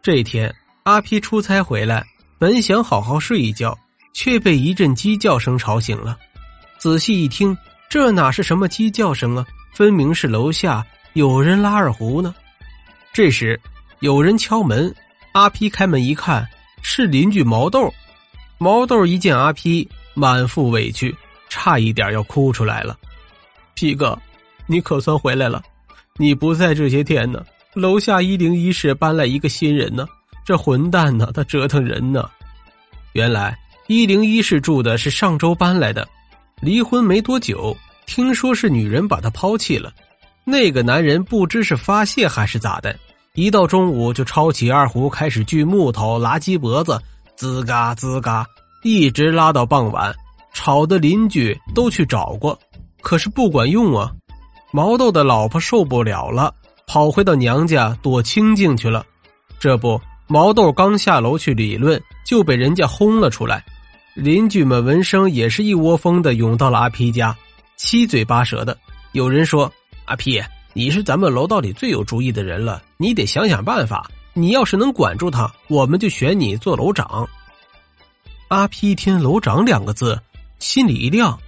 这天，阿皮出差回来，本想好好睡一觉，却被一阵鸡叫声吵醒了。仔细一听，这哪是什么鸡叫声啊？分明是楼下有人拉二胡呢。这时，有人敲门，阿皮开门一看，是邻居毛豆。毛豆一见阿皮，满腹委屈，差一点要哭出来了。皮哥，你可算回来了！你不在这些天呢，楼下一零一室搬来一个新人呢。这混蛋呢，他折腾人呢。原来一零一室住的是上周搬来的，离婚没多久，听说是女人把他抛弃了。那个男人不知是发泄还是咋的，一到中午就抄起二胡开始锯木头、拉鸡脖子，吱嘎吱嘎，一直拉到傍晚，吵得邻居都去找过，可是不管用啊。毛豆的老婆受不了了，跑回到娘家躲清静去了。这不，毛豆刚下楼去理论，就被人家轰了出来。邻居们闻声也是一窝蜂的涌到了阿皮家，七嘴八舌的。有人说。阿皮，你是咱们楼道里最有主意的人了，你得想想办法。你要是能管住他，我们就选你做楼长。阿皮一听“楼长”两个字，心里一亮。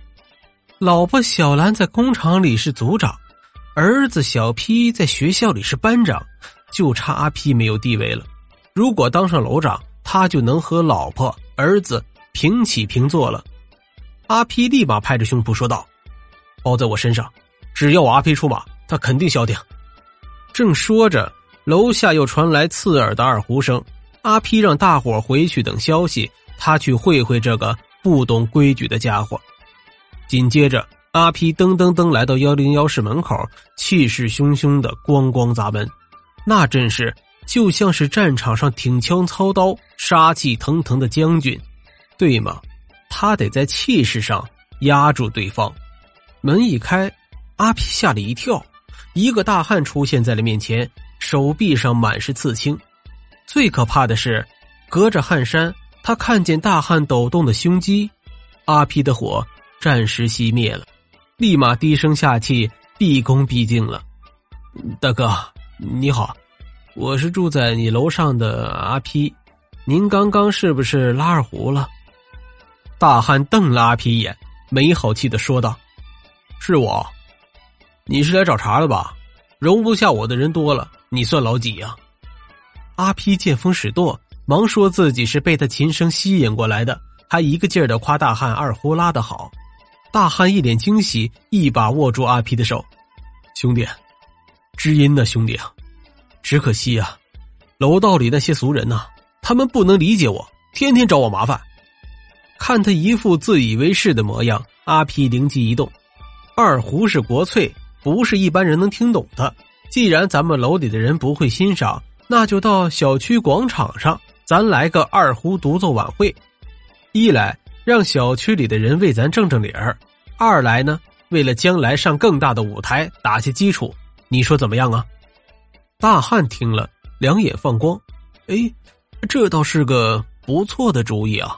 老婆小兰在工厂里是组长，儿子小 P 在学校里是班长，就差阿 P 没有地位了。如果当上楼长，他就能和老婆、儿子平起平坐了。阿 P 立马拍着胸脯说道：“包在我身上。”只要我阿 P 出马，他肯定消停。正说着，楼下又传来刺耳的二胡声。阿 P 让大伙回去等消息，他去会会这个不懂规矩的家伙。紧接着，阿皮噔噔噔来到幺零幺室门口，气势汹汹的咣咣砸门，那阵势就像是战场上挺枪操刀、杀气腾腾的将军，对吗？他得在气势上压住对方。门一开。阿皮吓了一跳，一个大汉出现在了面前，手臂上满是刺青。最可怕的是，隔着汗衫，他看见大汉抖动的胸肌。阿皮的火暂时熄灭了，立马低声下气，毕恭毕敬了：“大哥，你好，我是住在你楼上的阿皮，您刚刚是不是拉二胡了？”大汉瞪了阿皮一眼，没好气的说道：“是我。”你是来找茬的吧？容不下我的人多了，你算老几呀？阿皮见风使舵，忙说自己是被他琴声吸引过来的，还一个劲儿的夸大汉二胡拉的好。大汉一脸惊喜，一把握住阿皮的手：“兄弟，知音呢，兄弟啊！只可惜啊，楼道里那些俗人呐，他们不能理解我，天天找我麻烦。”看他一副自以为是的模样，阿皮灵机一动：二胡是国粹。不是一般人能听懂的。既然咱们楼里的人不会欣赏，那就到小区广场上，咱来个二胡独奏晚会。一来让小区里的人为咱正正理儿；二来呢，为了将来上更大的舞台打下基础。你说怎么样啊？大汉听了，两眼放光。哎，这倒是个不错的主意啊！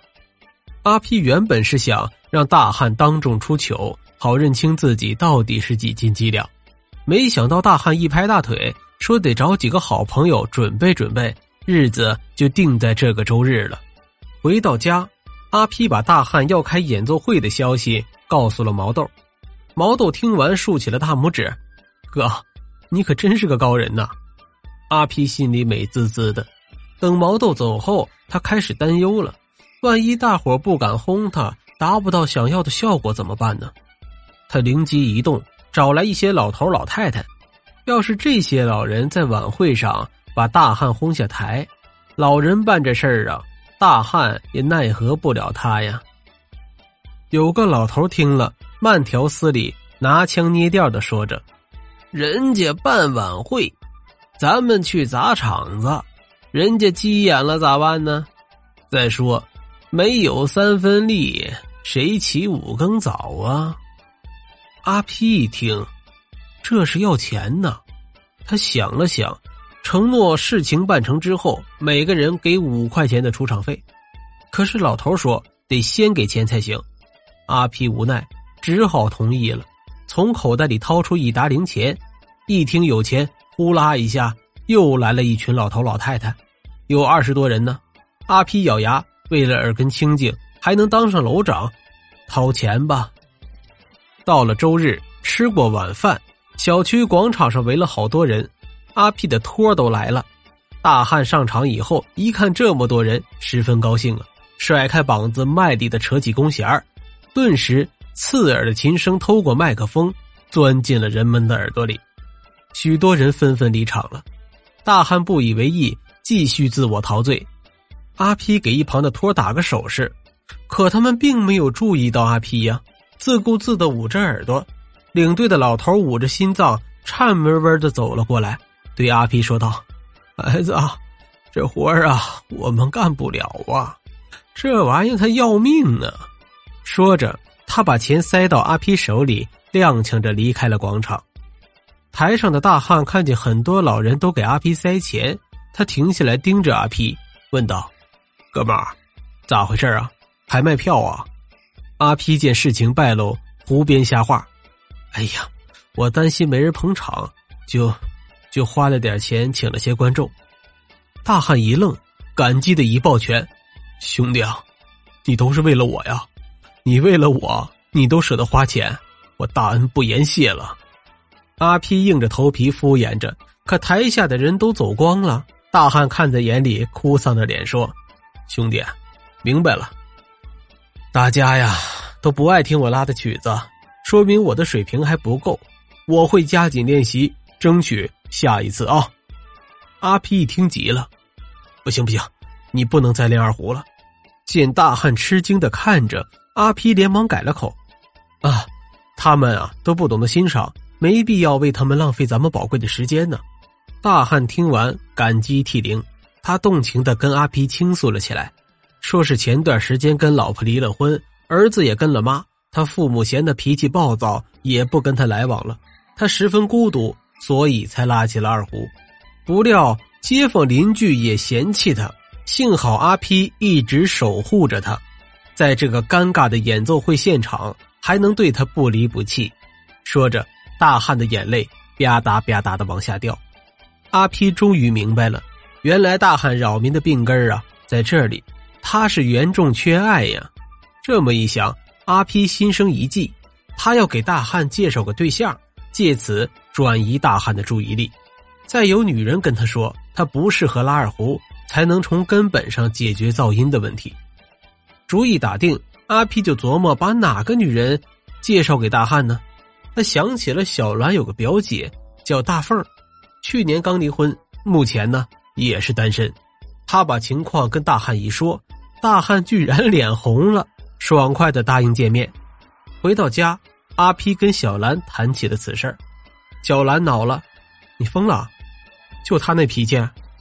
阿 P 原本是想让大汉当众出糗。好认清自己到底是几斤几两，没想到大汉一拍大腿，说得找几个好朋友准备准备，日子就定在这个周日了。回到家，阿皮把大汉要开演奏会的消息告诉了毛豆。毛豆听完竖起了大拇指：“哥，你可真是个高人呐！”阿皮心里美滋滋的。等毛豆走后，他开始担忧了：万一大伙不敢轰他，达不到想要的效果怎么办呢？他灵机一动，找来一些老头老太太。要是这些老人在晚会上把大汉轰下台，老人办这事儿啊，大汉也奈何不了他呀。有个老头听了，慢条斯理、拿腔捏调的说着：“人家办晚会，咱们去砸场子，人家急眼了咋办呢？再说，没有三分力，谁起五更早啊？”阿皮一听，这是要钱呢。他想了想，承诺事情办成之后，每个人给五块钱的出场费。可是老头说得先给钱才行。阿皮无奈，只好同意了。从口袋里掏出一沓零钱，一听有钱，呼啦一下又来了一群老头老太太。有二十多人呢。阿皮咬牙，为了耳根清净，还能当上楼长，掏钱吧。到了周日，吃过晚饭，小区广场上围了好多人，阿皮的托都来了。大汉上场以后，一看这么多人，十分高兴啊，甩开膀子，卖力的扯起弓弦儿顿时刺耳的琴声透过麦克风，钻进了人们的耳朵里。许多人纷纷离场了，大汉不以为意，继续自我陶醉。阿皮给一旁的托打个手势，可他们并没有注意到阿皮呀。自顾自的捂着耳朵，领队的老头捂着心脏，颤巍巍的走了过来，对阿皮说道：“孩子啊，这活儿啊，我们干不了啊，这玩意儿它要命啊！”说着，他把钱塞到阿皮手里，踉跄着离开了广场。台上的大汉看见很多老人都给阿皮塞钱，他停下来盯着阿皮，问道：“哥们儿，咋回事啊？还卖票啊？”阿皮见事情败露，胡编瞎话。哎呀，我担心没人捧场，就就花了点钱请了些观众。大汉一愣，感激的一抱拳：“兄弟啊，你都是为了我呀！你为了我，你都舍得花钱，我大恩不言谢了。”阿皮硬着头皮敷衍着，可台下的人都走光了。大汉看在眼里，哭丧着脸说：“兄弟，明白了。”大家呀都不爱听我拉的曲子，说明我的水平还不够。我会加紧练习，争取下一次啊！阿皮一听急了：“不行不行，你不能再练二胡了！”见大汉吃惊的看着阿皮，连忙改了口：“啊，他们啊都不懂得欣赏，没必要为他们浪费咱们宝贵的时间呢。”大汉听完感激涕零，他动情的跟阿皮倾诉了起来。说是前段时间跟老婆离了婚，儿子也跟了妈，他父母嫌他脾气暴躁，也不跟他来往了。他十分孤独，所以才拉起了二胡。不料街坊邻居也嫌弃他，幸好阿皮一直守护着他，在这个尴尬的演奏会现场还能对他不离不弃。说着，大汉的眼泪吧嗒吧嗒的往下掉。阿皮终于明白了，原来大汉扰民的病根啊，在这里。他是严重缺爱呀，这么一想，阿皮心生一计，他要给大汉介绍个对象，借此转移大汉的注意力。再有女人跟他说他不适合拉二胡，才能从根本上解决噪音的问题。主意打定，阿皮就琢磨把哪个女人介绍给大汉呢？他想起了小兰有个表姐叫大凤，去年刚离婚，目前呢也是单身。他把情况跟大汉一说。大汉居然脸红了，爽快的答应见面。回到家，阿 P 跟小兰谈起了此事小兰恼了：“你疯了？就他那脾气，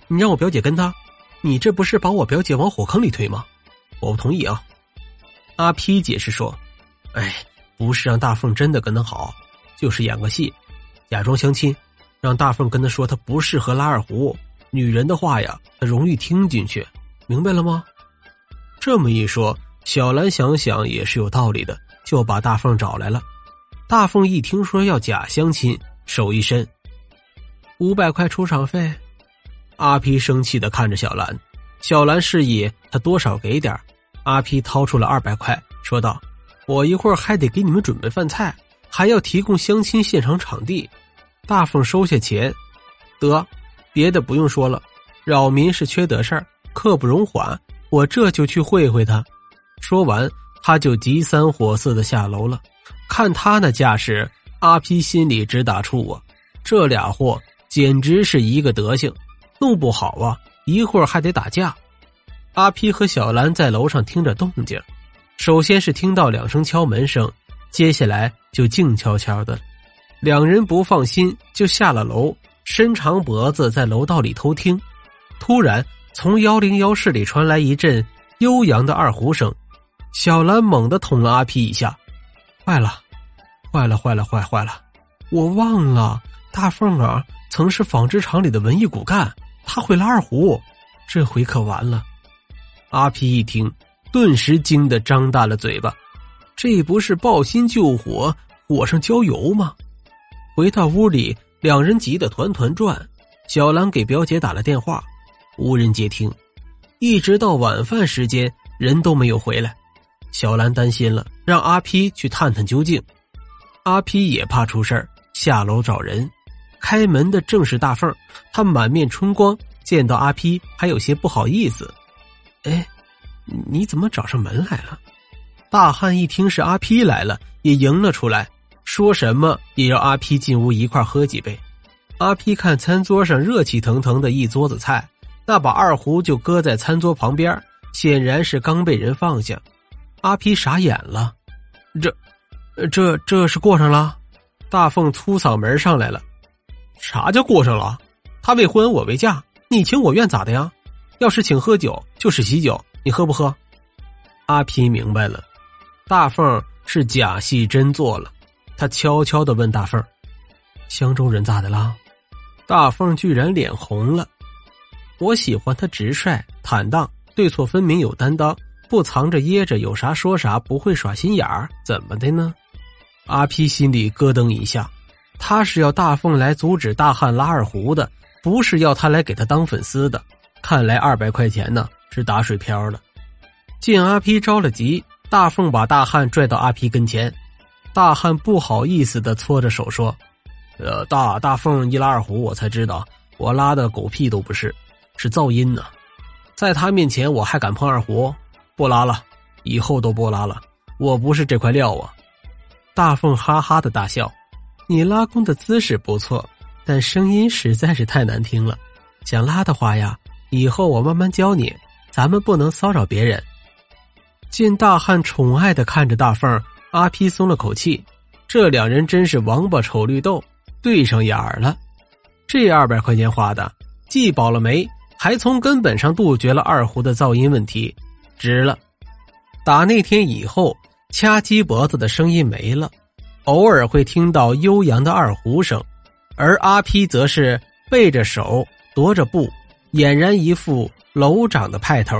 你让我表姐跟他，你这不是把我表姐往火坑里推吗？我不同意啊！”阿 P 解释说：“哎，不是让大凤真的跟他好，就是演个戏，假装相亲，让大凤跟他说他不适合拉二胡。女人的话呀，他容易听进去，明白了吗？”这么一说，小兰想想也是有道理的，就把大凤找来了。大凤一听说要假相亲，手一伸，五百块出场费。阿皮生气的看着小兰，小兰示意他多少给点阿皮掏出了二百块，说道：“我一会儿还得给你们准备饭菜，还要提供相亲现场场地。”大凤收下钱，得，别的不用说了，扰民是缺德事儿，刻不容缓。我这就去会会他。说完，他就急三火四的下楼了。看他那架势，阿皮心里直打怵啊！这俩货简直是一个德行，弄不好啊，一会儿还得打架。阿皮和小兰在楼上听着动静，首先是听到两声敲门声，接下来就静悄悄的。两人不放心，就下了楼，伸长脖子在楼道里偷听。突然。从幺零幺室里传来一阵悠扬的二胡声，小兰猛地捅了阿皮一下，坏了，坏了，坏了，坏坏了！我忘了，大凤儿曾是纺织厂里的文艺骨干，他会拉二胡，这回可完了！阿皮一听，顿时惊得张大了嘴巴，这不是抱薪救火，火上浇油吗？回到屋里，两人急得团团转。小兰给表姐打了电话。无人接听，一直到晚饭时间，人都没有回来。小兰担心了，让阿 P 去探探究竟。阿 P 也怕出事下楼找人。开门的正是大凤，她满面春光，见到阿 P 还有些不好意思。哎，你怎么找上门来了？大汉一听是阿 P 来了，也迎了出来，说什么也要阿 P 进屋一块喝几杯。阿 P 看餐桌上热气腾腾的一桌子菜，那把二胡就搁在餐桌旁边，显然是刚被人放下。阿皮傻眼了，这、这、这是过上了？大凤粗嗓门上来了：“啥叫过上了？他未婚，我未嫁，你情我愿咋的呀？要是请喝酒，就是喜酒，你喝不喝？”阿皮明白了，大凤是假戏真做了。他悄悄的问大凤：“相中人咋的了？”大凤居然脸红了，我喜欢他直率坦荡，对错分明，有担当，不藏着掖着，有啥说啥，不会耍心眼儿，怎么的呢？阿皮心里咯噔一下，他是要大凤来阻止大汉拉二胡的，不是要他来给他当粉丝的。看来二百块钱呢是打水漂了。见阿皮着了急，大凤把大汉拽到阿皮跟前，大汉不好意思的搓着手说。呃，大大凤一拉二胡，我才知道我拉的狗屁都不是，是噪音呢。在他面前我还敢碰二胡？不拉了，以后都不拉了。我不是这块料啊！大凤哈哈的大笑。你拉弓的姿势不错，但声音实在是太难听了。想拉的话呀，以后我慢慢教你。咱们不能骚扰别人。见大汉宠爱的看着大凤，阿皮松了口气。这两人真是王八瞅绿豆。对上眼儿了，这二百块钱花的，既保了媒，还从根本上杜绝了二胡的噪音问题，值了。打那天以后，掐鸡脖子的声音没了，偶尔会听到悠扬的二胡声，而阿批则是背着手，踱着步，俨然一副楼长的派头。